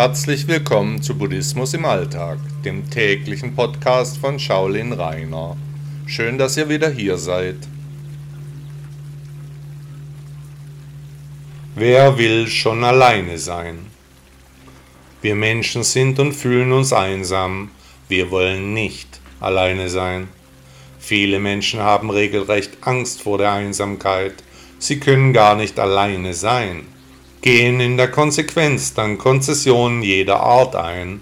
Herzlich willkommen zu Buddhismus im Alltag, dem täglichen Podcast von Shaolin Rainer. Schön, dass ihr wieder hier seid. Wer will schon alleine sein? Wir Menschen sind und fühlen uns einsam. Wir wollen nicht alleine sein. Viele Menschen haben regelrecht Angst vor der Einsamkeit. Sie können gar nicht alleine sein gehen in der Konsequenz dann Konzessionen jeder Art ein,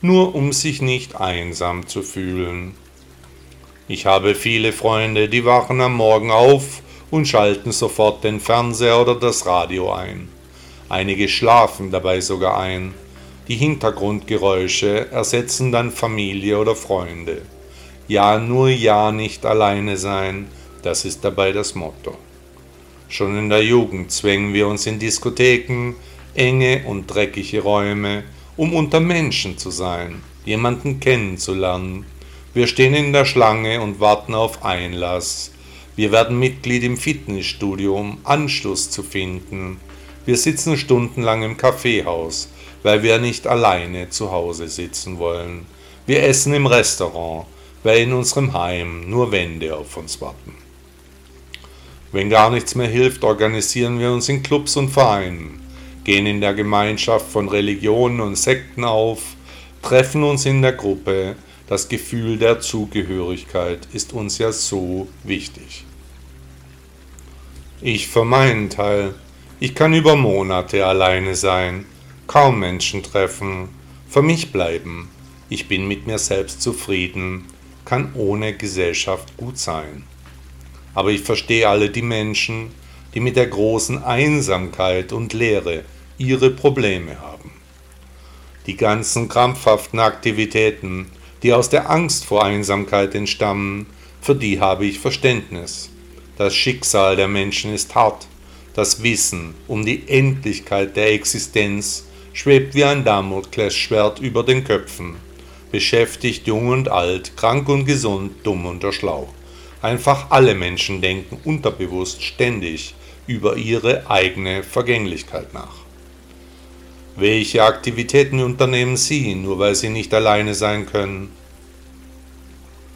nur um sich nicht einsam zu fühlen. Ich habe viele Freunde, die wachen am Morgen auf und schalten sofort den Fernseher oder das Radio ein. Einige schlafen dabei sogar ein. Die Hintergrundgeräusche ersetzen dann Familie oder Freunde. Ja, nur ja nicht alleine sein, das ist dabei das Motto. Schon in der Jugend zwängen wir uns in Diskotheken, enge und dreckige Räume, um unter Menschen zu sein, jemanden kennenzulernen. Wir stehen in der Schlange und warten auf Einlass. Wir werden Mitglied im Fitnessstudio, um Anschluss zu finden. Wir sitzen stundenlang im Kaffeehaus, weil wir nicht alleine zu Hause sitzen wollen. Wir essen im Restaurant, weil in unserem Heim nur Wände auf uns warten. Wenn gar nichts mehr hilft, organisieren wir uns in Clubs und Vereinen, gehen in der Gemeinschaft von Religionen und Sekten auf, treffen uns in der Gruppe. Das Gefühl der Zugehörigkeit ist uns ja so wichtig. Ich für meinen Teil, ich kann über Monate alleine sein, kaum Menschen treffen, für mich bleiben. Ich bin mit mir selbst zufrieden, kann ohne Gesellschaft gut sein aber ich verstehe alle die Menschen, die mit der großen Einsamkeit und Leere ihre Probleme haben. Die ganzen krampfhaften Aktivitäten, die aus der Angst vor Einsamkeit entstammen, für die habe ich Verständnis. Das Schicksal der Menschen ist hart, das Wissen um die Endlichkeit der Existenz schwebt wie ein Damoklesschwert über den Köpfen, beschäftigt jung und alt, krank und gesund, dumm und erschlaucht. Einfach alle Menschen denken unterbewusst ständig über ihre eigene Vergänglichkeit nach. Welche Aktivitäten unternehmen Sie, nur weil Sie nicht alleine sein können?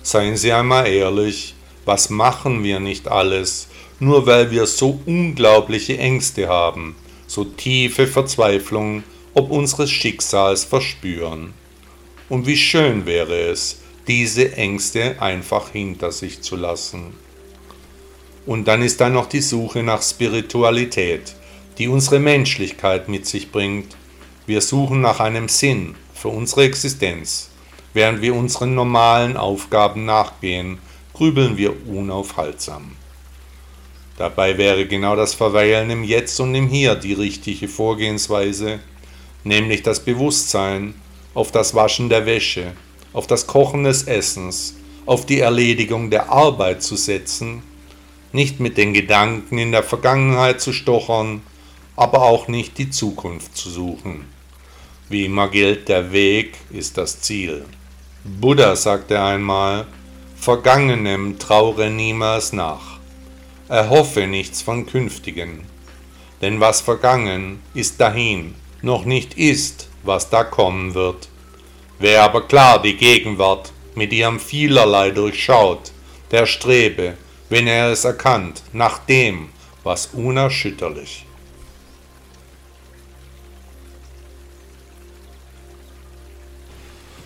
Seien Sie einmal ehrlich, was machen wir nicht alles, nur weil wir so unglaubliche Ängste haben, so tiefe Verzweiflung ob unseres Schicksals verspüren. Und wie schön wäre es, diese Ängste einfach hinter sich zu lassen. Und dann ist da noch die Suche nach Spiritualität, die unsere Menschlichkeit mit sich bringt. Wir suchen nach einem Sinn für unsere Existenz. Während wir unseren normalen Aufgaben nachgehen, grübeln wir unaufhaltsam. Dabei wäre genau das Verweilen im Jetzt und im Hier die richtige Vorgehensweise, nämlich das Bewusstsein auf das Waschen der Wäsche, auf das Kochen des Essens, auf die Erledigung der Arbeit zu setzen, nicht mit den Gedanken in der Vergangenheit zu stochern, aber auch nicht die Zukunft zu suchen. Wie immer gilt, der Weg ist das Ziel. Buddha sagte einmal, Vergangenem traure niemals nach, erhoffe nichts von Künftigen, denn was vergangen ist dahin, noch nicht ist, was da kommen wird. Wer aber klar die Gegenwart mit ihrem vielerlei durchschaut, der strebe, wenn er es erkannt, nach dem, was unerschütterlich.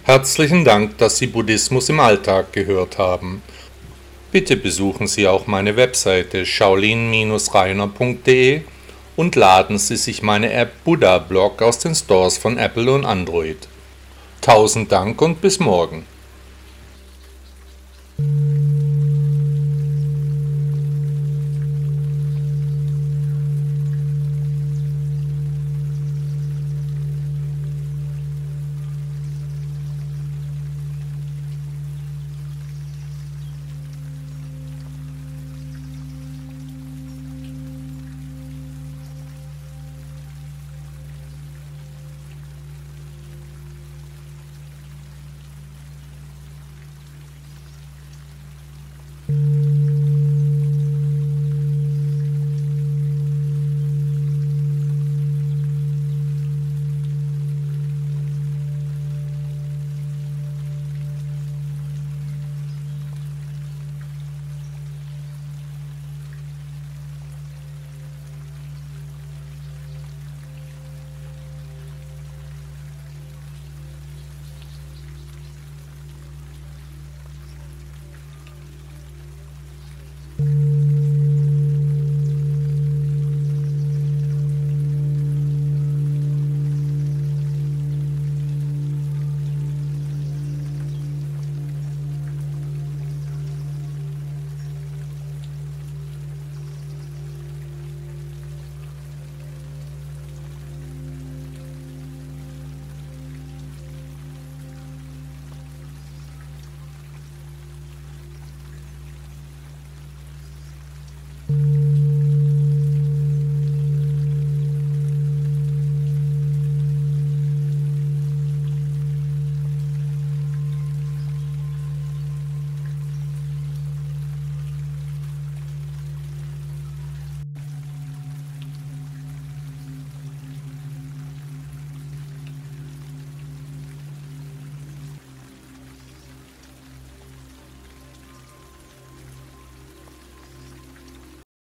Herzlichen Dank, dass Sie Buddhismus im Alltag gehört haben. Bitte besuchen Sie auch meine Webseite shaolin-reiner.de und laden Sie sich meine App Buddha Blog aus den Stores von Apple und Android. Tausend Dank und bis morgen.